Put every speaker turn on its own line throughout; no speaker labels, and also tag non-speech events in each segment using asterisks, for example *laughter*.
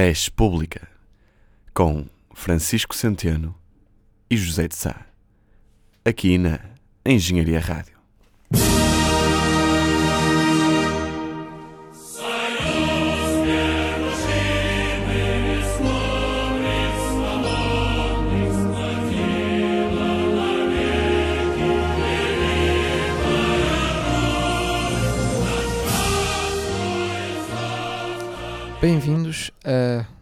Res Pública, com Francisco Centeno e José de Sá, aqui na Engenharia Rádio.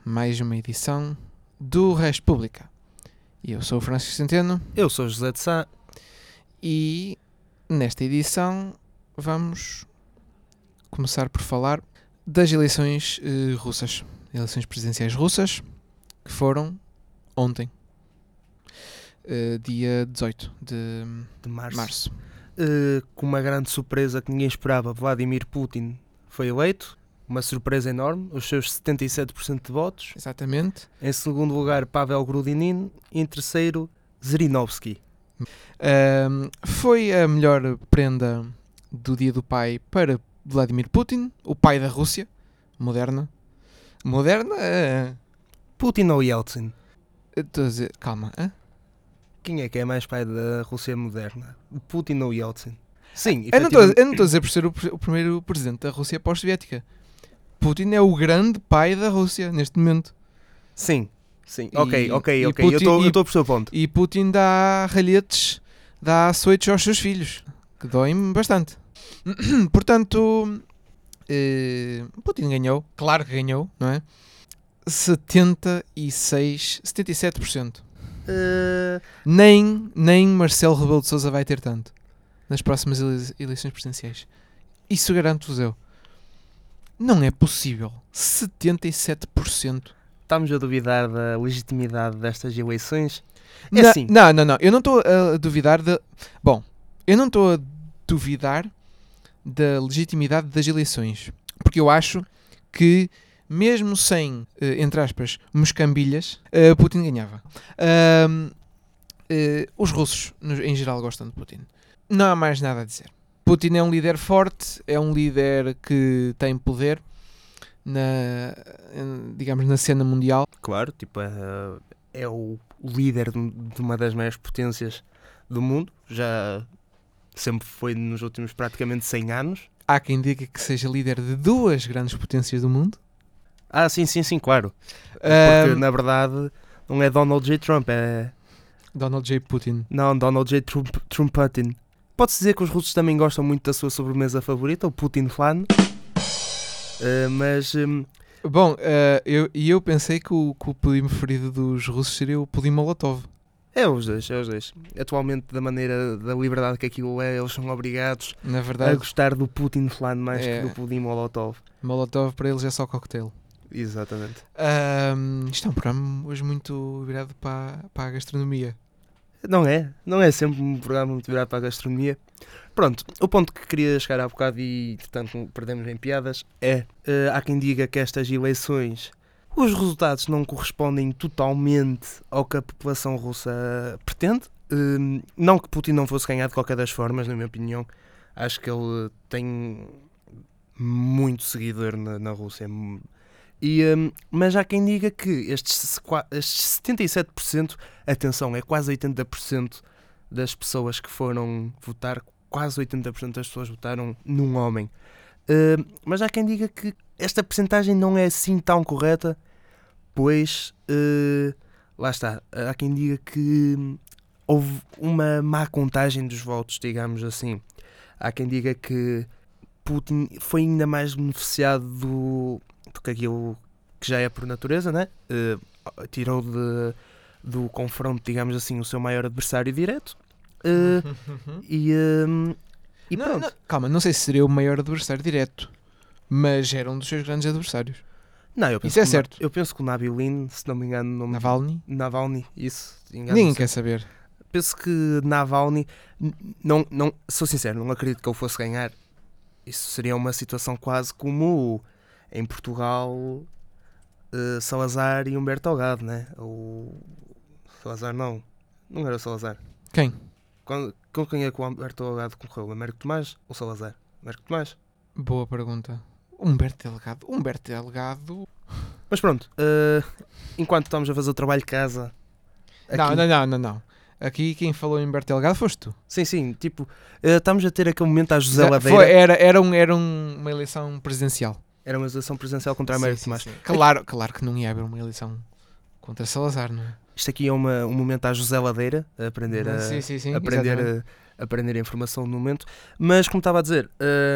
Mais uma edição do Res Pública. Eu sou o Francisco Centeno
Eu sou José de Sá.
e nesta edição vamos começar por falar das eleições eh, russas, eleições presidenciais russas que foram ontem, eh, dia 18 de
de março.
março.
Eh, com uma grande surpresa que ninguém esperava, Vladimir Putin foi eleito. Uma surpresa enorme, os seus 77% de votos.
Exatamente.
Em segundo lugar, Pavel Grudinin. Em terceiro, Zirinovsky.
Ahm, foi a melhor prenda do Dia do Pai para Vladimir Putin, o pai da Rússia moderna. Moderna? eh,
Putin ou Yeltsin?
estou a dizer, calma. hã?
Quem é que é mais pai da Rússia moderna? Putin ou Yeltsin? Sim,
Eu não estou a-
efetivamente-
eu não estou a dizer por ser o, o primeiro presidente da Rússia pós-soviética. Putin é o grande pai da Rússia neste momento.
Sim, sim.
E-
ok, ok,
e
ok. eu
Putin-
estou
e-
eu estou a perceber o ponto.
E Putin dá ralhetes, dá açoites aos seus filhos, que doem bastante. *clears throat* Portanto, eh, Putin ganhou, claro que ganhou, não é? 76, 77%.
Eh,
Nem, nem Marcelo Rebelo de Sousa vai ter tanto nas próximas ele- eleições presidenciais. Isso garanto-vos eu. Não é possível. 77%.
estamos a duvidar da legitimidade destas eleições. É
Na-
assim.
Não, não, não. Eu não estou a duvidar de. Bom, eu não estou a duvidar da legitimidade das eleições. Porque eu acho que, mesmo sem, eh, entre aspas, moscambilhas, eh, Putin ganhava. Eh, os russos, em geral, gostam de Putin. Não há mais nada a dizer. Putin é um líder forte, é um líder que tem poder na, digamos, na cena mundial.
Claro, tipo, é, é o líder de uma das maiores potências do mundo. Já sempre foi nos últimos praticamente 100 anos.
Há quem diga que seja líder de duas grandes potências do mundo.
Ah, sim, sim, sim, claro. Porque,
Ahm,
na verdade, não é Donald J. Trump, é...
Donald J. Putin.
Não, Donald J. Trump, Trumputin. Pode-se dizer que os russos também gostam muito da sua sobremesa favorita, o Putin Flan. Ah, mas... hum,
Bom, eh, eu, e eu pensei que o, que o pudim preferido dos russos seria o pudim Molotov.
é os dois, é os dois. Atualmente, da maneira, da liberdade que aquilo é, eles são obrigados
Na
a
verdade,
gostar do Putin Flan mais
É.
que do pudim Molotov.
Molotov para eles é só cocktail.
Exatamente.
Ahm, isto é um programa hoje muito virado para, para a gastronomia.
Não é, não é sempre um programa muito virado para a gastronomia. Pronto, o ponto que queria chegar há bocado e, portanto, perdemos em piadas é: eh, há quem diga que estas eleições, os resultados não correspondem totalmente ao que a população russa pretende. Eh, não que Putin não fosse ganhar de qualquer das formas, na minha opinião. Acho que ele tem muito seguidor na, na Rússia. E, eh, mas há quem diga que estes, estes 77%, atenção, é quase 80% das pessoas que foram votar, quase 80% das pessoas votaram num homem. Uh, mas há quem diga que esta percentagem não é assim tão correta, pois uh, lá está, há quem diga que houve uma má contagem dos votos, digamos assim. Há quem diga que Putin foi ainda mais beneficiado do, do que aquilo que já é por natureza, né? Uh, tirou de, do confronto, digamos assim, o seu maior adversário direto. Uh, e, um, e
Não,
pronto.
não, calma, não sei se seria o maior adversário direto, mas era um dos seus grandes adversários.
Não, eu penso
Isso é
que o Na-
certo.
Eu penso que o Nabilin, se não me engano, o nome
Navalny?
Navalny, isso.
Ninguém quer saber.
Penso que Navalny, não, não, sou sincero, não acredito que ele fosse ganhar. Isso seria uma situação quase como em Portugal eh, Salazar e Humberto Algado, né? O Salazar não, não era o Salazar.
Quem?
Quando, com quem é que o Humberto Algado concorreu? Américo Tomás ou Salazar? Américo Tomás?
Boa pergunta. Humberto Delgado. Humberto Delgado.
Mas pronto, eh, enquanto estamos a fazer o trabalho de casa.
Não,
aqui-
não, não, não, não. Aqui quem falou em Bertelgado foste tu.
Sim, sim, tipo, eh, estamos a ter aquele momento à José Ladeira.
foi- era era, um, era um- uma eleição presidencial.
Era uma eleição presidencial contra a América
sim. Claro, claro que não ia haver uma eleição contra Salazar, não é?
Isto aqui é uma, um momento à José Ladeira, a aprender a,
sim, sim,
aprender,
exatamente.
a, aprender a informação no momento. Mas, como estava a dizer,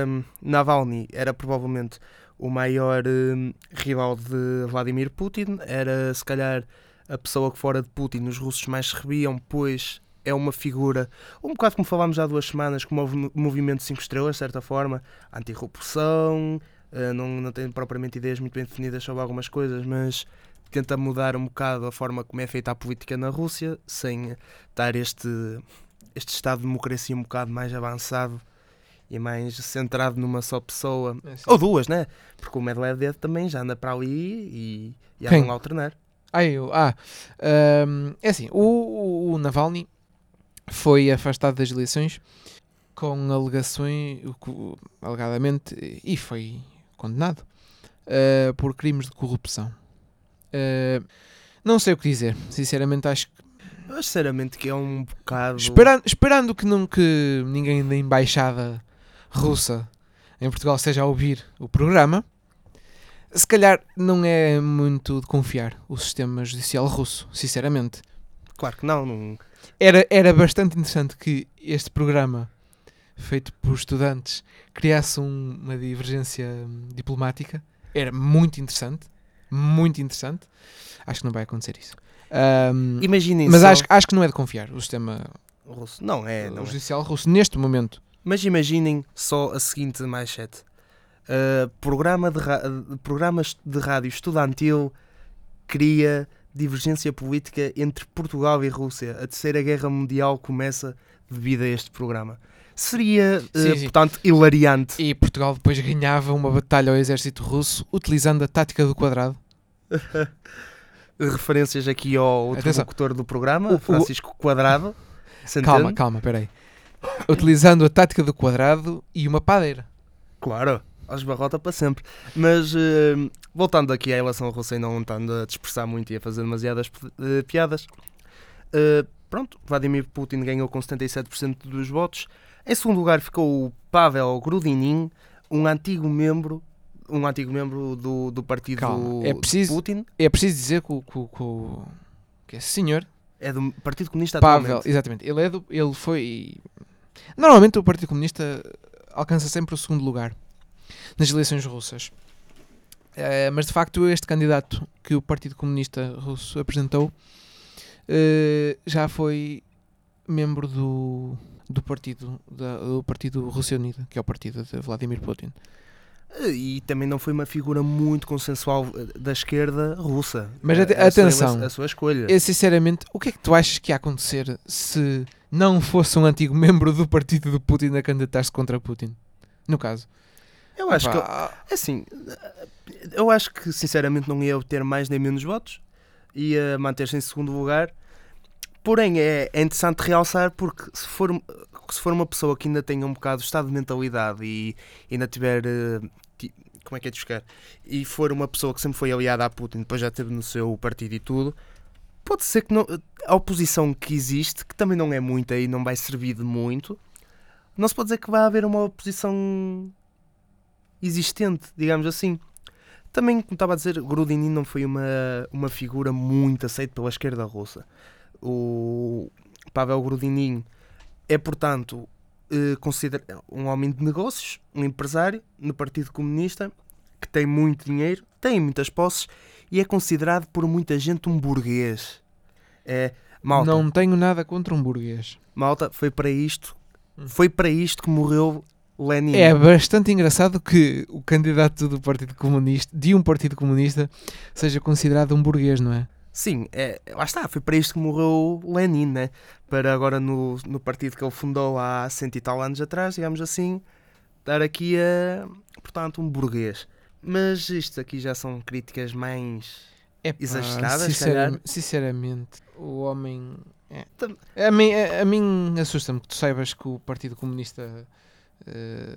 hum, Navalny era provavelmente o maior hum, rival de Vladimir Putin. Era, se calhar, a pessoa que fora de Putin os russos mais se rebiam, pois é uma figura, um bocado como falámos há duas semanas, com o movi- movimento 5 estrelas, de certa forma, antirrupção, uh, não, não tem propriamente ideias muito bem definidas sobre algumas coisas, mas tenta mudar um bocado a forma como é feita a política na Rússia, sem dar este, este estado de democracia um bocado mais avançado e mais centrado numa só pessoa.
É.
Ou duas, né? Porque o Medvedev também já anda para ali e, e andam a alternar.
Ah, eu, ah hum, é assim, o, o, Navalny foi afastado das eleições com alegações, alegadamente, e foi condenado uh, por crimes de corrupção. Uh, não sei o que dizer, sinceramente acho que
sinceramente que é um bocado.
esperando, esperando que, não, que ninguém da embaixada russa em Portugal esteja a ouvir o programa, se calhar não é muito de confiar o sistema judicial russo, sinceramente.
Claro que não, não.
Era, era bastante interessante que este programa, feito por estudantes, criasse um- uma divergência hum, diplomática. Era muito interessante. Muito interessante. Acho que não vai acontecer isso. Ahm,
Imaginem
mas
só.
acho, acho que não é de confiar o sistema
Russo. Não é, não é.
judicial russo neste momento.
Mas imaginem só a seguinte manchete: Uh, programa de ra- programas de rádio estudantil cria divergência política entre Portugal e Rússia. A Terceira Guerra Mundial começa devido a este programa. Seria, uh,
Sim, sim.
portanto, hilariante.
E Portugal depois ganhava uma batalha ao exército russo utilizando a tática do quadrado. *laughs*
Referências aqui ao outro
Atenção.
locutor do programa,
O- o-
Francisco Quadrado.
Calma, calma, peraí. Utilizando a tática do quadrado e uma padeira.
Claro, aos barrota para sempre. Mas eh, voltando aqui à eleição russa e não estando a dispersar muito e a fazer demasiadas eh, piadas, eh, pronto, Vladimir Putin ganhou com 77% dos votos. Em segundo lugar ficou o Pavel Grudinin, um antigo membro, um antigo membro do, do partido
Calma, é
de
preciso-
Putin.
É preciso dizer que o, que o- que esse senhor,
É do Partido Comunista
Pavel,
atualmente.
exatamente, ele, é do, ele foi. Normalmente o Partido Comunista alcança sempre o segundo lugar nas eleições russas. Eh, mas de facto, este candidato que o Partido Comunista Russo apresentou eh, já foi membro do, do partido da- do partido Rússia Unida, que é o partido de Vladimir Putin.
Eh, E também não foi uma figura muito consensual eh, da esquerda russa.
Mas
Eh, a sua-
atenção.
a sua escolha.
Eu, sinceramente, o que é que tu achas que ia acontecer se não fosse um antigo membro do partido do Putin a candidatar-se contra Putin? No caso.
Eu acho que
Epá,
Assim, eu acho que sinceramente não ia obter mais nem menos votos, ia manter-se em segundo lugar. Porém, é, é interessante realçar porque se for, se for uma pessoa que ainda tenha um bocado de estado de mentalidade e ainda tiver. eh, Como é que é de buscar? E for uma pessoa que sempre foi aliada a Putin, depois já esteve no seu partido e tudo, pode ser que não, a oposição que existe, que também não é muita e não vai servir de muito, não se pode dizer que vai haver uma oposição existente, digamos assim. Também, como estava a dizer, Grudinin não foi uma, uma figura muito aceita pela esquerda russa. O Pavel Grudinin é, portanto, eh, considera um homem de negócios, um empresário no Partido Comunista, que tem muito dinheiro, tem muitas posses e é considerado por muita gente um burguês. É, malta,
Não tenho nada contra um burguês.
malta, foi para isto,
Hum.
foi para isto que morreu Lenin.
É bastante engraçado que o candidato do Partido Comunista, de um Partido Comunista, seja considerado um burguês, não é?
Sim, é, lá está, foi para isto que morreu Lenin, né? Para agora no, no partido que ele fundou há cento e tal anos atrás, digamos assim, dar aqui a, portanto, um burguês. Mas isto aqui já são críticas mais...
É
Exageradas, calhar.
sinceramente, o homem. é. A mim, a, a mim assusta-me que tu saibas que o Partido Comunista eh,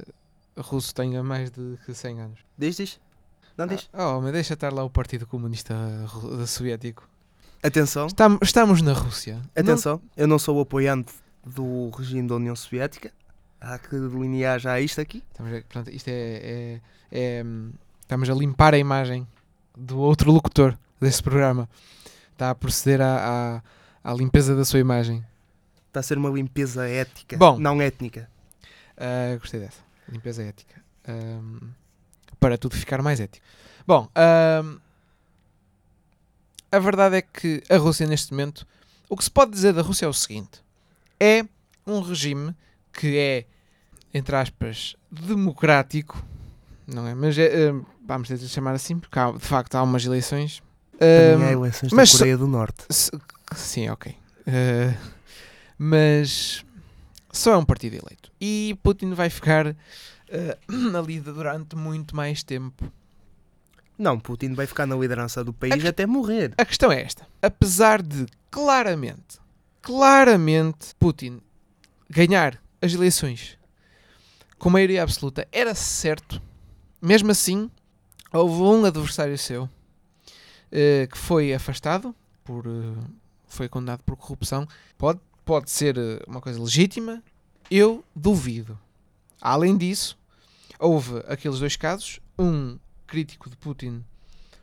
Russo tenha mais de que 100 anos.
Diz, diz? Não diz?
Oh, mas deixa estar lá o Partido Comunista Soviético.
Atenção,
Estam- estamos na Rússia.
atenção. Eu não sou apoiante do regime da União Soviética. Há que delinear já isto aqui.
Não, estamos a- pronto, isto é, é- é, hum, Estamos a limpar a imagem do outro locutor desse programa. Está a proceder à, à, à limpeza da sua imagem.
Está a ser uma limpeza ética,
Bom.
não étnica.
Ah, gostei dessa. Limpeza ética. Ahm, para tudo ficar mais ético. Bom, a verdade é que a Rússia, neste momento, o que se pode dizer da Rússia é o seguinte: é um regime que é, entre aspas, democrático, não é? Mas é, ahm, vamos tentar chamar assim, porque há- de facto há umas eleições.
Também há eleições
mas
da Coreia do Norte.
se- Sim, ok. Eh, mas só é um partido eleito. E Putin vai ficar eh, *clears throat* ali durante muito mais tempo.
Não, Putin vai ficar na liderança do país
Aqui-
até morrer.
A questão é esta. Apesar de claramente, claramente Putin ganhar as eleições com maioria absoluta era certo, mesmo assim houve um adversário seu eh, que foi afastado por eh, foi condenado por corrupção. Pode, pode ser eh, uma coisa legítima, eu duvido. Além disso, houve aqueles dois casos, um crítico de Putin,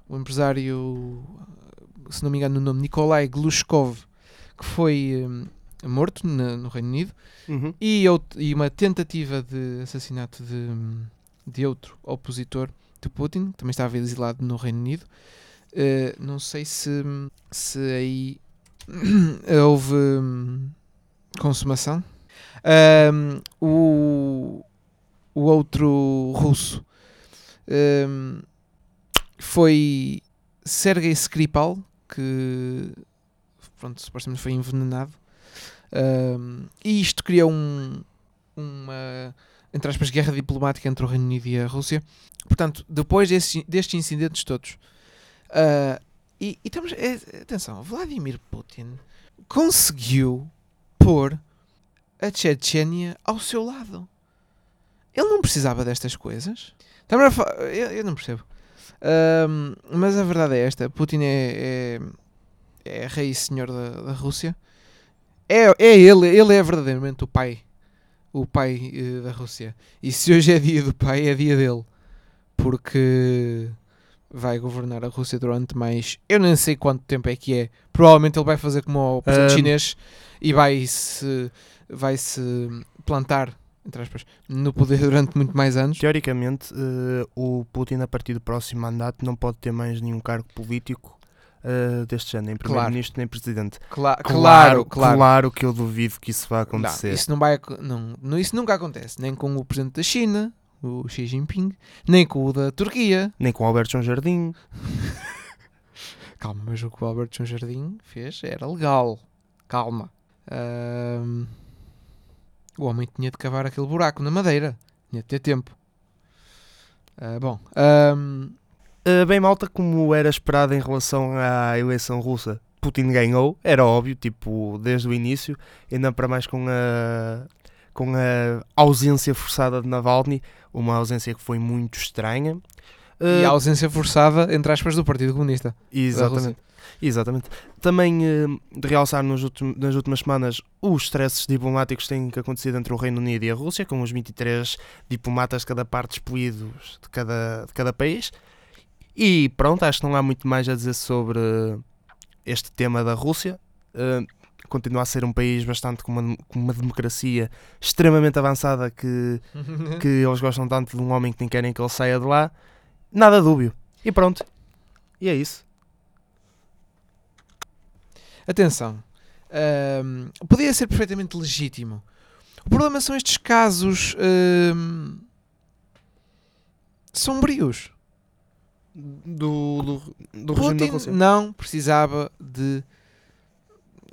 o empresário, se não me engano o nome, Nikolai Glushkov, que foi eh, morto na- no Reino Unido,
Uhum.
e, out- e uma tentativa de assassinato de, de outro opositor de Putin, que também estava exilado no Reino Unido. Eh, não sei se, se aí *clears throat* houve hum, consumação. Ahm, o, o outro russo hum, foi Sergei Skripal, que pronto, supostamente foi envenenado. Um, e isto criou um, uma, entre aspas, guerra diplomática entre o Reino Unido e a Rússia. Portanto, depois desse, destes incidentes todos, ah, e, e estamos, é, atenção, Vladimir Putin conseguiu pôr a Chechênia ao seu lado. Ele não precisava destas coisas. Eu, eu não percebo. Ahm, mas a verdade é esta: Putin é, é, é rei e senhor da, da Rússia. É, é ele, ele é verdadeiramente o pai, o pai eh, da Rússia. E se hoje é dia do pai, é dia dele, porque vai governar a Rússia durante mais, eu nem sei quanto tempo é que é. Provavelmente ele vai fazer como o presidente
Ahm.
chinês e vai se, vai se plantar, entre aspas, no poder durante muito mais anos.
Teoricamente, eh, o Putin, a partir do próximo mandato, não pode ter mais nenhum cargo político eh, deste género, nem
Claro.
primeiro-ministro, nem presidente.
Cla- claro, claro.
Claro que eu duvido que isso vá
Não,
acontecer.
isso não vai não, não, isso nunca acontece, nem com o presidente da China, o Xi Jinping, nem com o da Turquia.
Nem com o Alberto João Jardim. *laughs*
Calma, mas o que o Albert João Jardim fez era legal. Calma. Ahm, o homem tinha de cavar aquele buraco na madeira. Tinha de ter tempo. Ah, bom, ahm,
Eh, bem malta, como era esperado em relação à eleição russa, Putin ganhou, era óbvio, tipo, desde o início, ainda para mais com a, com a ausência forçada de Navalny, uma ausência que foi muito estranha.
e
Eh,
a ausência forçada, entre aspas, do Partido Comunista.
exatamente. Exatamente. Também eh, de realçar nos nas últimas semanas os stresses diplomáticos que têm que acontecido entre o Reino Unido e a Rússia, com os 23 diplomatas de cada parte despedidos de cada, de cada país. E pronto, acho que não há muito mais a dizer sobre este tema da Rússia. Eh, continua a ser um país bastante com uma, com uma democracia extremamente avançada que, *laughs* que eles gostam tanto de um homem que nem querem que ele saia de lá. Nada dúbio. E pronto. E é isso.
Atenção. podia ser perfeitamente legítimo. O problema são estes casos ahm, sombrios.
do, do, do regime da
Putin
Rússia.
não precisava de.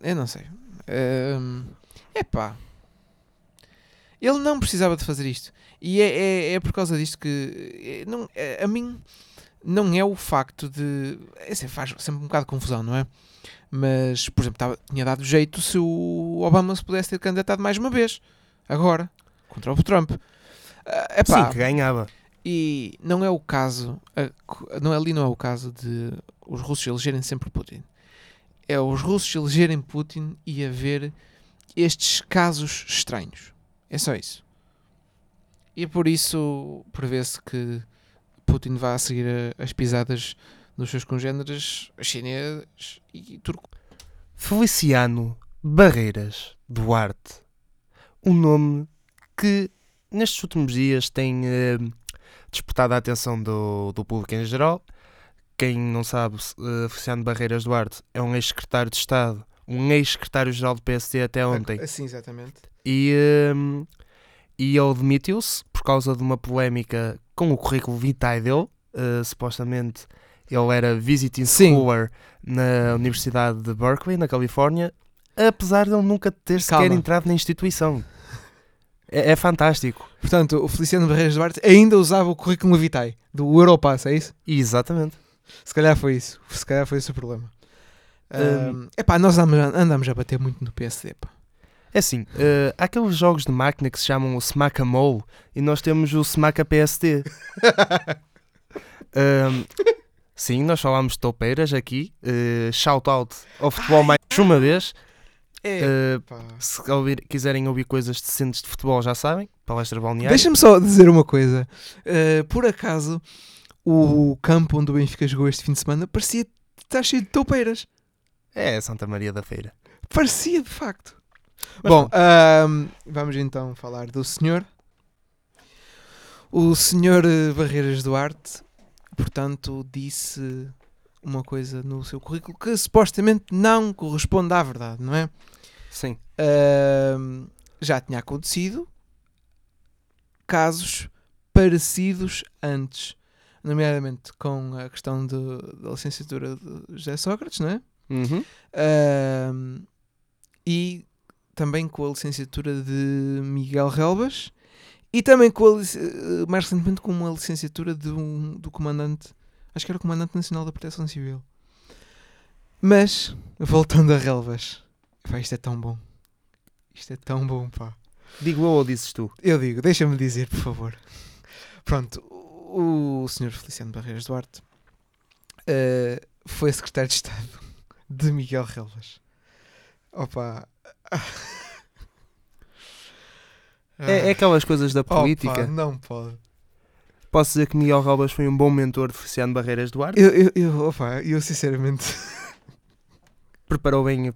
Eu não sei. Ahm, epá. Ele não precisava de fazer isto. E é, é, é por causa disto que. é, Não, é, a mim. Não é o facto de. É, faz sempre um bocado de confusão, não é? Mas, por exemplo, tava- tinha dado jeito se o Obama se pudesse ter candidatado mais uma vez. Agora. Contra o Trump. Ah, epá,
Sim, que ganhava.
E não é o caso, não, ali não é o caso de os russos elegerem sempre Putin. É os russos elegerem Putin e haver estes casos estranhos. É só isso. E por isso prevê-se que Putin vá seguir as pisadas dos seus congêneres chineses e turcos.
Feliciano Barreiras Duarte. Um nome que nestes últimos dias tem eh, despertado a atenção do, do público em geral. Quem não sabe, eh, Feliciano Barreiras Duarte é um ex-secretário de Estado, um ex-secretário-geral do PSD até ontem.
Sim, exatamente.
E, hum, e ele demitiu-se por causa de uma polémica com o currículo vitae dele. Uh, supostamente ele era visiting scholar na Universidade de Berkeley, na Califórnia, apesar de ele nunca ter sequer
Calma.
entrado na instituição. É, é fantástico.
Portanto, o Feliciano Barreiras Duarte ainda usava o currículo vitae do Europass, é isso?
Exatamente.
Se calhar foi isso. Se calhar foi esse o problema.
Hum.
Um, epá, nós andamos, andamos a bater muito no PSD, pá.
É assim, uh, há aqueles jogos de máquina que se chamam o Smack-a-Mole e nós temos o Smack-a-PSD. Um, *laughs* sim, nós falámos de toupeiras aqui. Uh, shout out ao futebol mais uma vez.
É,
Uh, se ouvir- quiserem ouvir coisas decentes de futebol, já sabem. Palestra balneária.
Deixa-me só dizer uma coisa. Uh, por acaso, o campo onde o Benfica jogou este fim de semana parecia estar cheio de toupeiras.
É Santa Maria da Feira.
Parecia, de facto.
Mas
Bom, ahm, vamos então falar do senhor. O senhor Barreiras Duarte, portanto, disse uma coisa no seu currículo que supostamente não corresponde à verdade, não é?
Sim.
Ahm, já tinha acontecido casos parecidos antes, nomeadamente com a questão de- da licenciatura de José Sócrates, não é?
Uhum.
Ahm, e também com a licenciatura de Miguel Relvas e também com a, eh, mais recentemente com uma licenciatura de um, do comandante, acho que era o comandante nacional da Proteção Civil. Mas, voltando a Relvas, pá, isto é tão bom. Isto é tão bom, pá.
Digo eu ou dizes tu?
Eu digo, deixa-me dizer, por favor. Pronto, o, Sr. Feliciano Barreiras Duarte eh, foi secretário de Estado de Miguel Relvas. Opa. *laughs*
É, é aquelas coisas da política.
Opa, não pode.
Posso dizer que Miguel Robas foi um bom mentor de Feliciano Barreiras Duarte.
Eu, eu, eu, opa, eu sinceramente. *laughs*
Preparou bem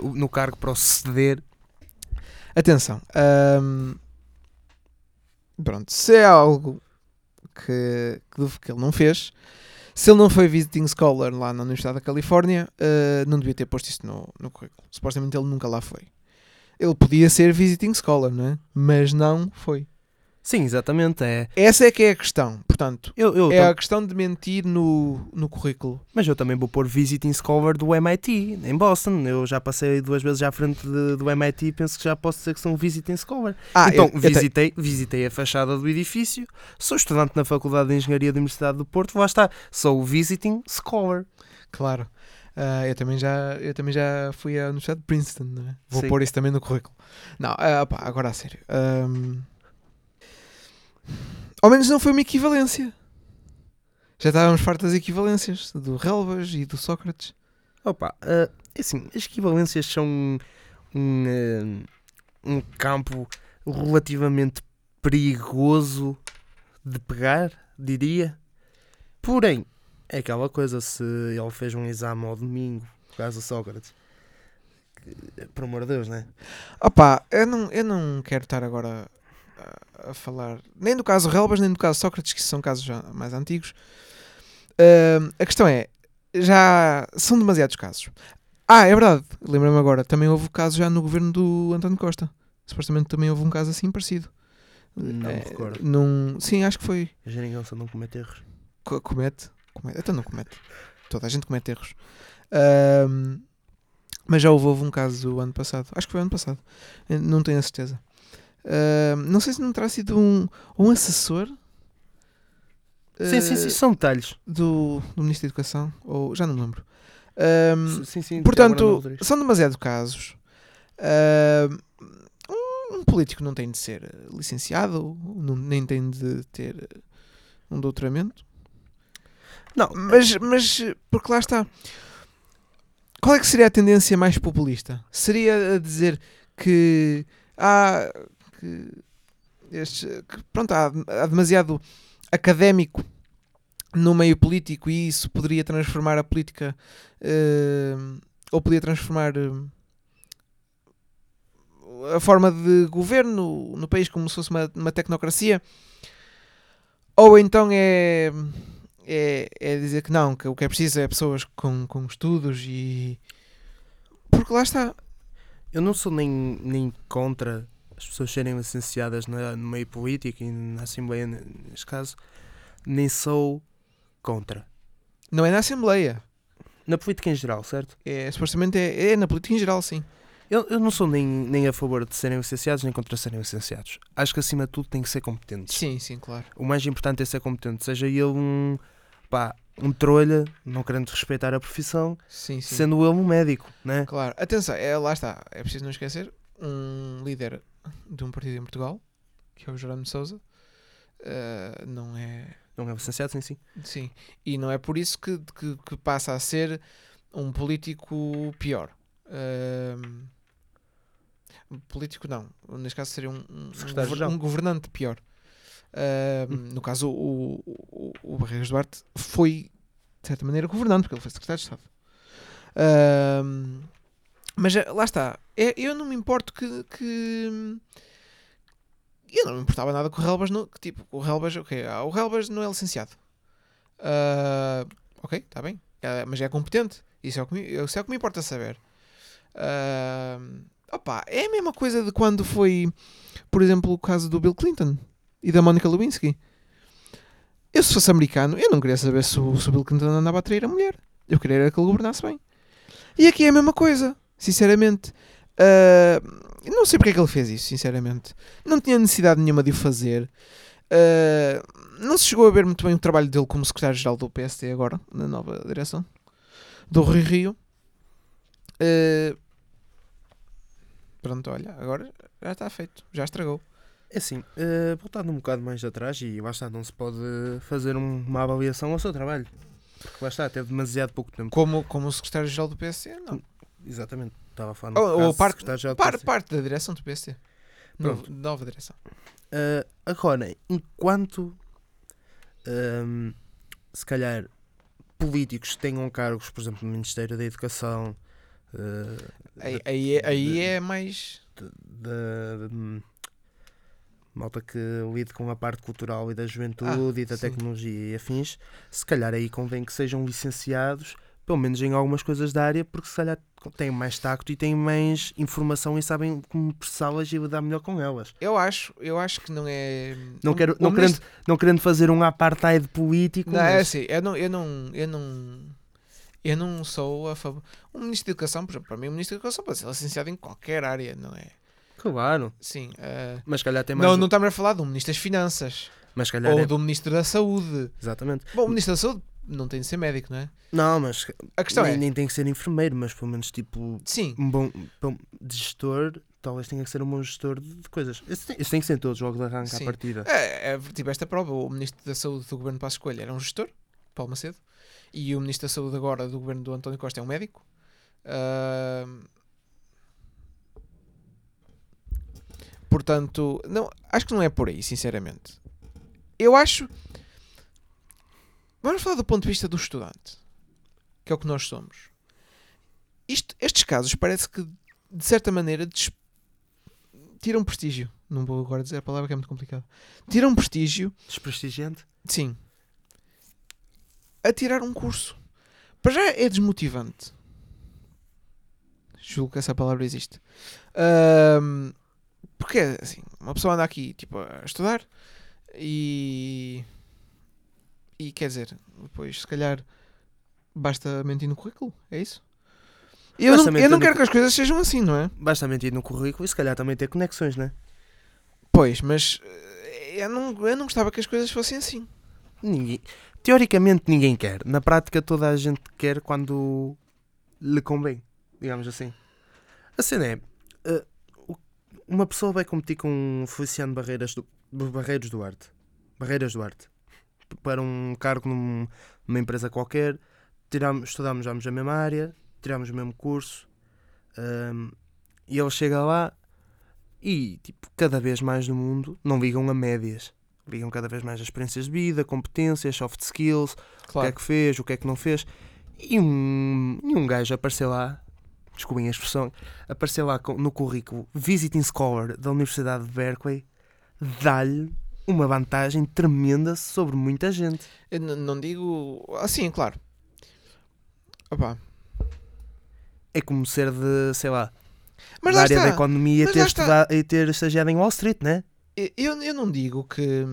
no cargo para o ceder.
Atenção. pronto, se é algo que, que, ele não fez, se ele não foi visiting scholar lá na Universidade da Califórnia, ah, não devia ter posto isso no, no currículo. Supostamente ele nunca lá foi. Ele podia ser visiting scholar, não é? Mas não foi.
Sim, exatamente. É.
Essa é que é a questão. Portanto,
Eu, eu
é
tam-
a questão de mentir no, no currículo.
Mas eu também vou pôr Visiting Scholar do MIT, em Boston. Eu já passei duas vezes à frente de- do MIT e penso que já posso dizer que sou um Visiting Scholar.
Ah,
então,
eu- eu te-
visitei, visitei a fachada do edifício. Sou estudante na Faculdade de Engenharia da Universidade do Porto. Lá está. Sou o Visiting Scholar.
Claro. Ah, eu, também já, eu também já fui à Universidade de Princeton, não é? Vou
Sim.
pôr isso também no currículo. Não, pá, agora a sério. Ahm, Ao menos não foi uma equivalência. Já estávamos fartos das equivalências do Relvas e do Sócrates.
Opa, é assim, as equivalências são um, um, um campo relativamente perigoso de pegar, diria. Porém, é aquela coisa, se ele fez um exame ao domingo, por causa de Sócrates, que, por amor de Deus, né?
Opá, eu não, eu não quero estar agora a, a falar nem do caso Relvas nem do caso Sócrates, que são casos mais antigos. Ahm, a questão é, já são demasiados casos. Ah, é verdade, lembra-me agora, também houve caso já no governo do António Costa. Supostamente também houve um caso assim parecido.
Não me
Eh,
recordo.
num- sim, acho que foi.
A geringonça não comete erros.
Co- comete? Comete. Então não comete. Toda a gente comete erros. Ahm, mas já houve, houve um caso ano passado. Acho que foi ano passado. Eh, Não tenho a certeza. Ahm, não sei se não terá sido um, um assessor
Sim, sim, sim,
eh,
são detalhes.
do, do Ministro da Educação. Ou, já não me lembro. Ahm,
Sim, sim,
portanto, são demasiados casos. Um, um político não tem de ser licenciado, não- nem tem de ter um doutoramento.
Não,
Mas, mas, porque lá está. Qual é que seria a tendência mais populista? Seria a dizer que há. Que que, pronto, há, há demasiado académico no meio político e isso poderia transformar a política. eh, ou poderia transformar. eh, a forma de governo no país como se fosse uma, uma tecnocracia, ou então é, é, é dizer que não, que o que é preciso é pessoas com, com estudos e. Porque lá está.
eu não sou nem, nem contra as pessoas serem licenciadas na- no meio político e na Assembleia, neste caso, nem sou contra.
Não é na Assembleia.
Na política em geral, certo?
É, supostamente é, é na política em geral, sim.
Eu, eu não sou nem, nem a favor de serem licenciados, nem contra serem licenciados. Acho que acima de tudo tem que ser competentes.
Sim, sim, claro.
O mais importante é ser competente, seja ele um, pá, um trolha, não querendo respeitar a profissão,
Sim, sim.
sendo ele um médico, né?
Claro. Atenção, é, lá está. É preciso não esquecer um líder de um partido em Portugal, que é o Jerónimo Souza. eh, não é.
Não é licenciado, sim, sim.
Sim. E não é por isso que, que, que passa a ser um político pior. Ahm, político não. Neste caso seria um, um, um governante pior. Ahm, No caso, o, o, o Barreiros Duarte foi, de certa maneira, governante, porque ele foi secretário de Estado. Ahm, mas eh, lá está. É, eu não me importo que, que- Eu não me importava nada com o Relbas. No, que, tipo, o Relbas, ok, ah, o Relbas não é licenciado. Ah, ok, está bem. Ah, mas é competente. Isso é o que me, isso é o que me importa saber. Ah, opa, é a mesma coisa de quando foi, por exemplo, o caso do Bill Clinton e da Monica Lewinsky. Eu, se fosse americano, eu não queria saber se o, se o Bill Clinton andava a trair a mulher. Eu queria era que ele governasse bem. E aqui é a mesma coisa, sinceramente. Ah, não sei porque é que ele fez isso, sinceramente. Não tinha necessidade nenhuma de o fazer. Ah, não se chegou a ver muito bem o trabalho dele como secretário-geral do PSD agora, na nova direção do Rui Rio. Ah, pronto, olha, agora já está feito, já estragou.
É assim, eh, voltando um bocado mais atrás, e lá está, não se pode fazer um- uma avaliação ao seu trabalho. Porque lá está, teve demasiado pouco tempo.
Como, como o secretário-geral do PSD, não.
Exatamente, estava a falar
Ou- ou
de
parte- Par- parte da direção do. Novo-
Pronto.
nova direção.
Uh, agora, enquanto um, se calhar políticos tenham cargos, por exemplo, no Ministério da Educação, uh,
Aí,
da-
aí, é, aí
de-
é mais.
de- de- hum, malta que lide com a parte cultural e da juventude e da
sim.
tecnologia e afins, se calhar aí convém que sejam licenciados, pelo menos em algumas coisas da área, porque se calhar têm mais tacto e têm mais informação e sabem como processá-las e lidar melhor com elas.
Eu acho, eu acho que não é.
Não,
o-
quero,
o
não, querendo,
ministro-
não querendo fazer um apartheid político,
Não, é
mas-
assim, eu não, eu não, eu não, eu não sou a favor. Um ministro de Educação, por exemplo, para mim, um ministro de Educação pode ser licenciado em qualquer área, não é?
Claro.
Sim. eh,
Mas se calhar tem mais.
não, não estamos a falar de um ministro das Finanças
Mas calhar
ou
é-
do ministro da Saúde.
Exatamente.
Bom, o ministro da Saúde não tem de ser médico, não é?
Não, mas
A questão
nem,
é.
nem tem que ser enfermeiro, mas pelo menos tipo
Sim,
um bom bom gestor, talvez tenha que ser um bom gestor de coisas. Isso tem, isso tem que ser em todos os jogos de arranque
Sim.
à partida.
é, é, tipo esta prova. O ministro da Saúde do governo Passo Coelho era um gestor, Paulo Macedo, e o ministro da Saúde agora do governo do António Costa é um médico. Ah, portanto, não, acho que não é por aí, sinceramente. Eu acho. Vamos falar do ponto de vista do estudante, que é o que nós somos. Isto, estes casos parece que, de certa maneira, des- tiram prestígio. Não vou agora dizer a palavra que é muito complicado. Tiram prestígio
Desprestigiante.
Sim. A tirar um curso. Para já é desmotivante. Julgo que essa palavra existe. Ahm, porque assim, uma pessoa anda aqui tipo, a estudar e. E quer dizer, depois se calhar basta mentir no currículo, é isso? Eu
Basta
não, eu não
no
quero
cu-
que as coisas sejam assim, não é?
Basta mentir no currículo e se calhar também ter conexões, né?
Pois, mas eh, eu não, eu não gostava que as coisas fossem assim.
Ninguém. Teoricamente ninguém quer. Na prática toda a gente quer quando lhe convém, digamos assim. A cena é. o- uma pessoa vai competir com o Feliciano Barreiras do, Barreiros Duarte. Barreiras Duarte. para um cargo num- numa empresa qualquer, tiramos, estudamos a mesma área, tiramos o mesmo curso, ahm, e ele chega lá e, tipo, cada vez mais no mundo não ligam a médias. Ligam cada vez mais as experiências de vida, competências, soft skills, o que é
Claro.
que fez, o que é que não fez. E um, e um gajo apareceu lá, desculpem a expressão, apareceu lá no currículo Visiting Scholar da Universidade de Berkeley, dá-lhe uma vantagem tremenda sobre muita gente.
Eu não digo. Assim, claro. Opa.
É como ser de, sei lá,
Mas
da
lá
área
está.
da economia
Mas
ter,
lá está.
estudado, e ter estagiado em Wall Street, né?
Eu, eu não digo que,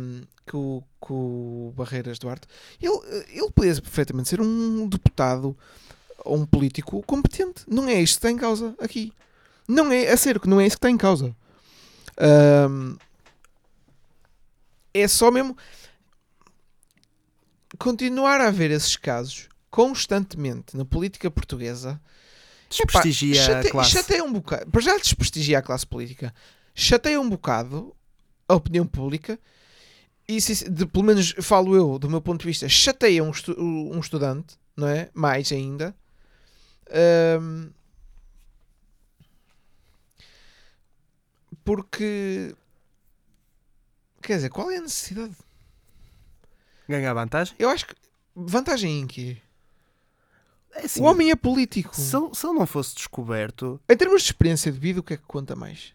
que, o, que o Barreiras Duarte ele, ele podia perfeitamente ser um deputado um político competente. Não é isto que está em causa aqui. Não é, a sério, que não é isso que está em causa. Ahm, é só mesmo continuar a haver esses casos constantemente na política portuguesa Epá,
Desprestigia
chate-
a classe.
Chateia um bocado. Para já desprestigia a classe política. Chateia um bocado a opinião pública. E se, de- pelo menos falo eu, do meu ponto de vista, chateia um, estu- um estudante, não é? Mais ainda. Ahm, porque. Quer dizer, qual é a necessidade?
Ganhar vantagem?
Eu acho que. Vantagem em quê?
É assim,
o homem é político.
se, ele- se ele não fosse descoberto,
Em termos de experiência de vida, o que é que conta mais?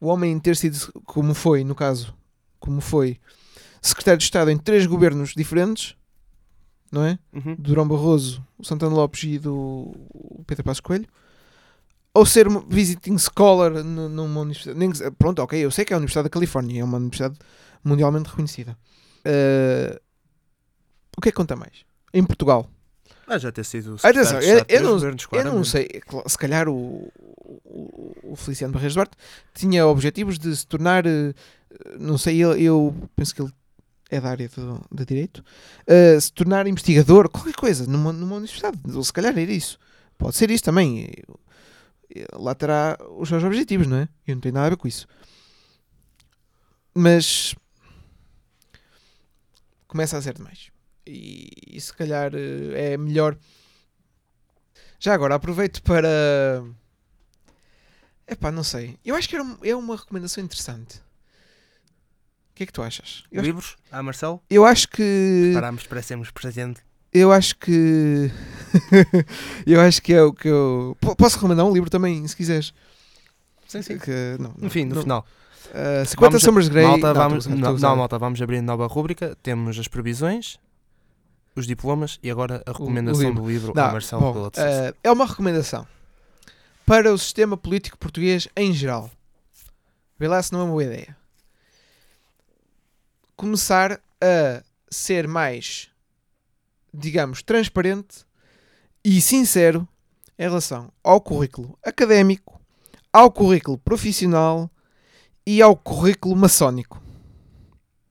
O homem ter sido, como foi, no caso, como foi, secretário de Estado em três governos diferentes, não é?
uhum,
Do Durão Barroso, o Santana Lopes e do Pedro Passos Coelho. Ou ser visiting scholar nu- numa universidade. nem pronto, ok, eu sei que é a Universidade da Califórnia, é uma universidade mundialmente reconhecida. Eh, o que é que conta mais? Em Portugal,
vai já ter sido
Atenção,
secretário de
eu- eu não-
governos,
Eu não sei, é se calhar o, o, o Feliciano Barreiros Duarte tinha objetivos de se tornar, eh, não sei, eu, eu penso que ele é da área do, de Direito, eh, se tornar investigador, qualquer coisa, numa, numa universidade. Ou se calhar era isso. Pode ser isso também. Lá terá os seus objetivos, não é? Eu não tenho nada a ver com isso. Mas começa a ser demais. E, e se calhar eh, é melhor. Já agora aproveito para. Epá, não sei. Eu acho que era é uma recomendação interessante. O que é que tu achas? Eu acho,
Livros? Ah, Marcelo?
eu acho que.
Parámos para sermos presente.
Eu acho que. *laughs* eu acho que é o que eu. Po- Posso recomendar um livro também, se quiseres.
Sim, sim.
Que, não, não,
Enfim, no
não.
final.
Uh, 50
Vamos-
Sombras de Grey.
Malta,
não,
vamos, não, não,
gozar.
malta, vamos abrir nova rúbrica. Temos as previsões, os diplomas e agora a recomendação
livro.
do livro
Não,
Marcelo
bom,
Piloto
uh, é uma recomendação para o sistema político português em geral. Vê lá se não é uma boa ideia. Começar a ser mais, digamos, transparente e sincero em relação ao currículo académico, ao currículo profissional e ao currículo maçónico.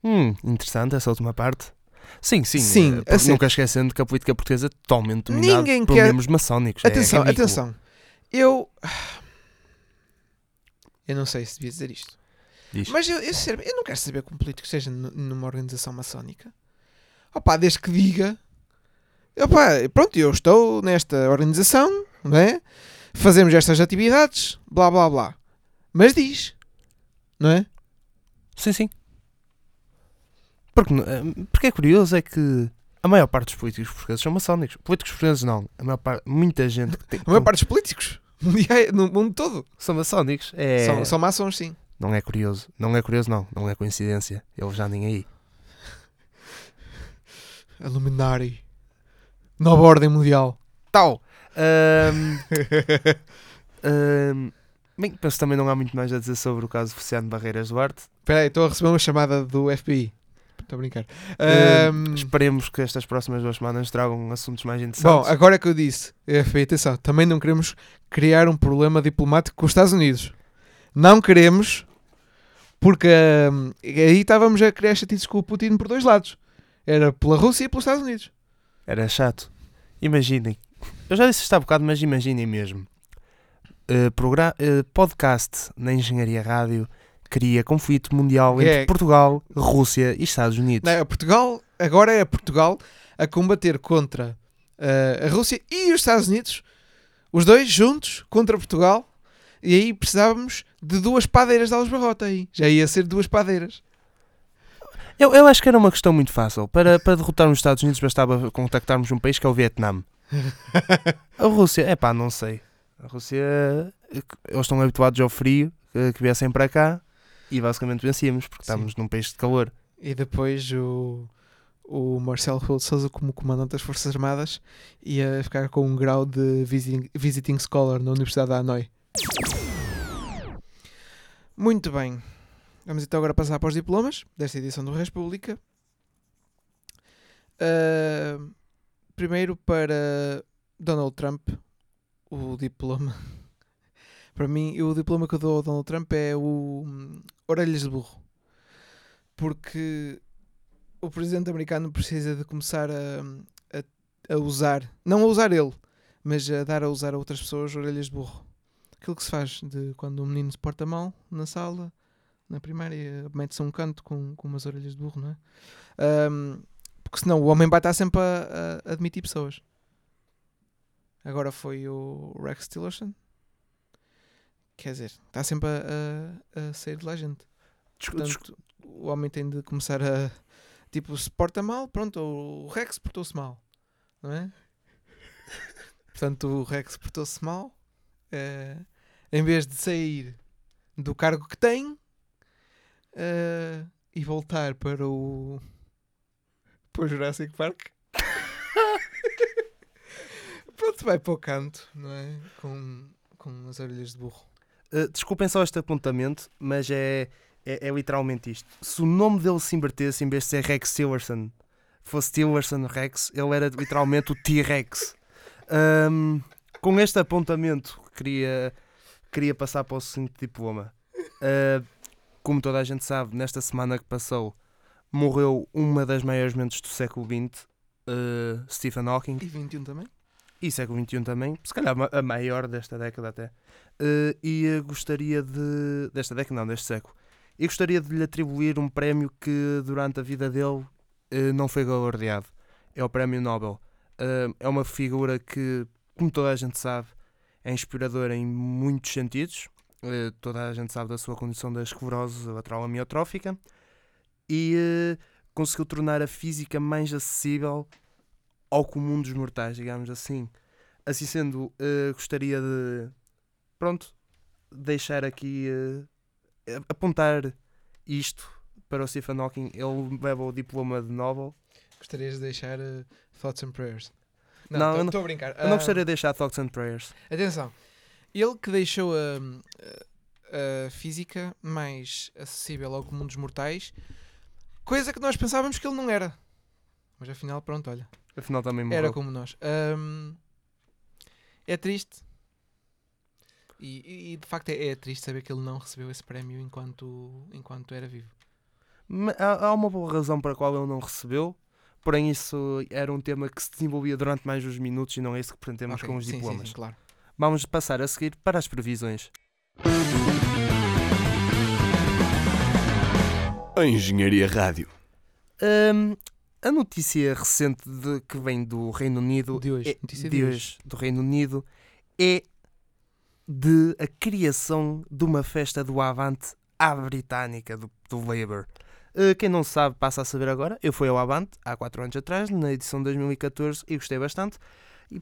Hum, interessante essa última parte. Sim, sim.
Sim, a
porque
sério.
nunca esquecendo que a política portuguesa é totalmente dominada
Ninguém
por
quer-
membros maçónicos. é
Atenção,
ridículo.
atenção. Eu. *sighs* Eu não sei se devia dizer isto.
Diz.
Mas eu, eu, sinceramente, eu não quero saber que um político esteja nu- numa organização maçónica. Opa, desde que diga. Opa, pronto, eu estou nesta organização, não é? Fazemos estas atividades, blá blá blá. Mas diz, não é?
Sim, sim. Porque, eh, porque é curioso é que a maior parte dos políticos portugueses são maçónicos. Políticos portugueses não. A maior parte, muita gente que tem,
A maior parte dos políticos *laughs* no mundo todo
são maçónicos. É,
são, são maçons, sim.
Não é curioso. Não é curioso, não. Não é coincidência. Eles já nem aí.
Illuminati. Nova Ordem Mundial. Tal.
Ahm, *laughs* ahm, bem, penso que também não há muito mais a dizer sobre o caso de Feliciano Barreiras Duarte.
Espera aí, estou a receber uma chamada do FBI. Estou a brincar.
Ahm, esperemos que estas próximas duas semanas tragam assuntos mais
bom,
interessantes.
agora que eu disse, FBI, atenção, também não queremos criar um problema diplomático com os Estados Unidos. Não queremos, porque ahm, aí estávamos a criar chatices com o Putin por dois lados. Era pela Rússia e pelos Estados Unidos.
Era chato. Imaginem. Eu já disse isto há bocado, mas imaginem mesmo. Uh, uh, podcast na Engenharia Rádio cria conflito mundial entre
É.
Portugal, Rússia e Estados Unidos.
Não, Portugal, agora é Portugal a combater contra eh, a Rússia e os Estados Unidos, os dois juntos contra Portugal, e aí precisávamos de duas padeiras de Alves Barrota aí. Já ia ser duas padeiras.
Eu, eu acho que era uma questão muito fácil. Para, para derrotarmos os Estados Unidos bastava contactarmos um país que é o Vietnã. *laughs* A Rússia, é pá, não sei. A Rússia, eles estão habituados ao frio, que, que viessem para cá e basicamente vencíamos, porque
Sim.
estamos num país de calor.
E depois o, o Marcelo Rebelo de Sousa, como comandante das Forças Armadas, ia ficar com um grau de visiting, visiting scholar na Universidade da Hanoi. Muito bem. Vamos então agora passar para os diplomas desta edição do República. Ah, primeiro para Donald Trump, o diploma. *laughs* para mim, o diploma que eu dou ao Donald Trump é o hum, Orelhas de Burro. Porque o presidente americano precisa de começar a, a, a usar, não a usar ele, mas a dar a usar a outras pessoas orelhas de burro. Aquilo que se faz de quando um menino se porta mal na sala, na primária, mete-se a um canto com, com umas orelhas de burro, não é? Ahm, porque senão o homem vai estar sempre a, a admitir pessoas. Agora foi o Rex Tillerson. Quer dizer, está sempre a, a, a sair de lá gente. Portanto, o homem tem de começar a. Tipo, se porta mal, pronto, o Rex portou-se mal, não é? *laughs* Portanto, o Rex portou-se mal. Eh, em vez de sair do cargo que tem eh, e voltar para o. para o Jurassic Park. *laughs* pronto, vai para o canto, não é? Com, com as orelhas de burro.
Uh, desculpem só este apontamento, mas é, é, é literalmente isto. Se o nome dele se invertesse, em vez de ser Rex Tillerson, fosse Tillerson Rex, ele era literalmente o T-Rex. Um, com este apontamento, queria, queria passar para o seguinte diploma. Uh, como toda a gente sabe, nesta semana que passou, morreu uma das maiores mentes do século XX, uh, Stephen Hawking.
E 21 também?
E século XXI também, se calhar a maior desta década até. Eh, e gostaria de. desta década, não, deste século. E gostaria de lhe atribuir um prémio que durante a vida dele não foi galardeado. É o Prémio Nobel. É uma figura que, como toda a gente sabe, é inspiradora em muitos sentidos. Eh, toda a gente sabe da sua condição da esclerose lateral amiotrófica. E eh, conseguiu tornar a física mais acessível ao comum dos mortais, digamos assim. Assim sendo, eh, gostaria de, pronto, deixar aqui, apontar isto para o Stephen Hawking. Ele leva o diploma de Nobel.
Gostarias de deixar Thoughts and Prayers?
Não,
estou a brincar.
Eu não
Ah,
gostaria de deixar Thoughts and Prayers.
Atenção, ele que deixou a, a- a física mais acessível ao comum dos mortais, coisa que nós pensávamos que ele não era. Mas afinal, pronto, olha,
Afinal também morreu.
era como nós. Ahm, é triste. E, e- de facto é, é triste saber que ele não recebeu esse prémio enquanto, enquanto era vivo.
Há, há uma boa razão para a qual ele não recebeu. Porém, isso era um tema que se desenvolvia durante mais uns minutos e não é isso que pretendemos
Ok,
com os
sim, sim,
diplomas.
sim, claro.
Vamos passar a seguir para as previsões.
A Engenharia Rádio.
Hum, a notícia recente de- que vem do Reino Unido
De hoje,
é-
notícia
de
de
hoje, do Reino Unido é de a criação de uma festa do Avante à britânica do, do Labour. Uh, quem não sabe passa a saber agora. Eu fui ao Avante há 4 anos atrás, na edição de 2014, e gostei bastante. E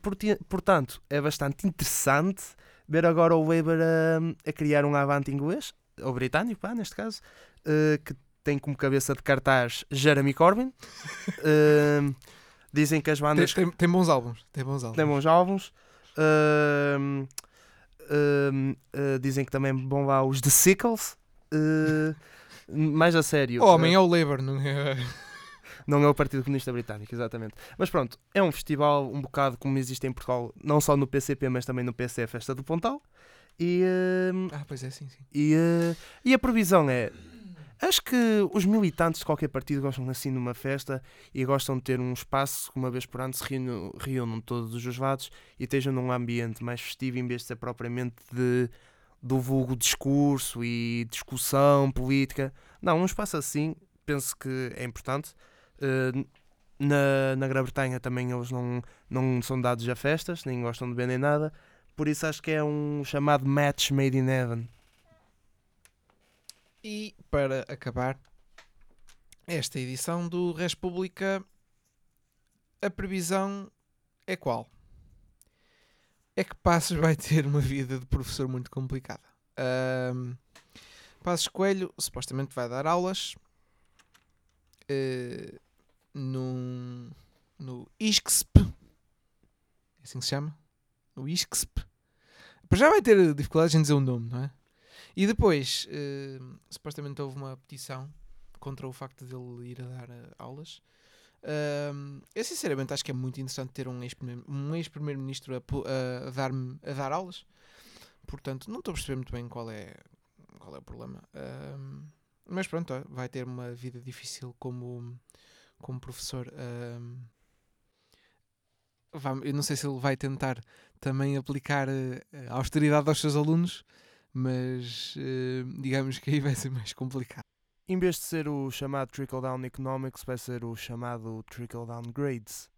portanto é bastante interessante ver agora o Labour a, a criar um Avante inglês, ou britânico, pá, neste caso, uh, que tem como cabeça de cartaz Jeremy Corbyn. Uh, *laughs* dizem que as
Tem,
bandas
tem- tem bons álbuns. Tem bons álbuns.
tem bons álbuns. Ahm, ah, dizem que também vão lá os The Sickles. *laughs* Mais a sério.
O homem é o Labour, não é? *laughs*
Não é o Partido Comunista Britânico, exatamente. Mas pronto, é um festival um bocado como existe em Portugal, não só no PCP, mas também no PC, a Festa do Pontal. E, ahm,
Ah, pois é, sim, sim.
e, ah, e a previsão é. Acho que os militantes de qualquer partido gostam assim de uma festa e gostam de ter um espaço que uma vez por ano se reúnam, reúnam todos os lados e estejam num ambiente mais festivo em vez de ser propriamente de do vulgo discurso e discussão política. Não, um espaço assim penso que é importante. Uh, na, na Grã-Bretanha também eles não, não são dados a festas, nem gostam de nem nada. Por isso acho que é um chamado match made in heaven.
E para acabar esta edição do República, a previsão é qual? É que Passos vai ter uma vida de professor muito complicada. Um, Passos Coelho supostamente vai dar aulas uh, num, no ISCSP. É assim que se chama? No ISCSP. Já vai ter dificuldades em dizer o nome, não é? E depois, uh, supostamente houve uma petição contra o facto de ele ir a dar uh, aulas. Uh, eu sinceramente acho que é muito interessante ter um ex-primeiro-ministro um ex a, a, dar, a dar aulas. Portanto, não estou a perceber muito bem qual é, qual é o problema. Mas pronto, vai ter uma vida difícil como, como professor. eu não sei se ele vai tentar também aplicar a austeridade aos seus alunos, mas digamos que aí vai ser mais complicado
em vez de ser o chamado trickle-down economics, vai ser o chamado trickle-down grades.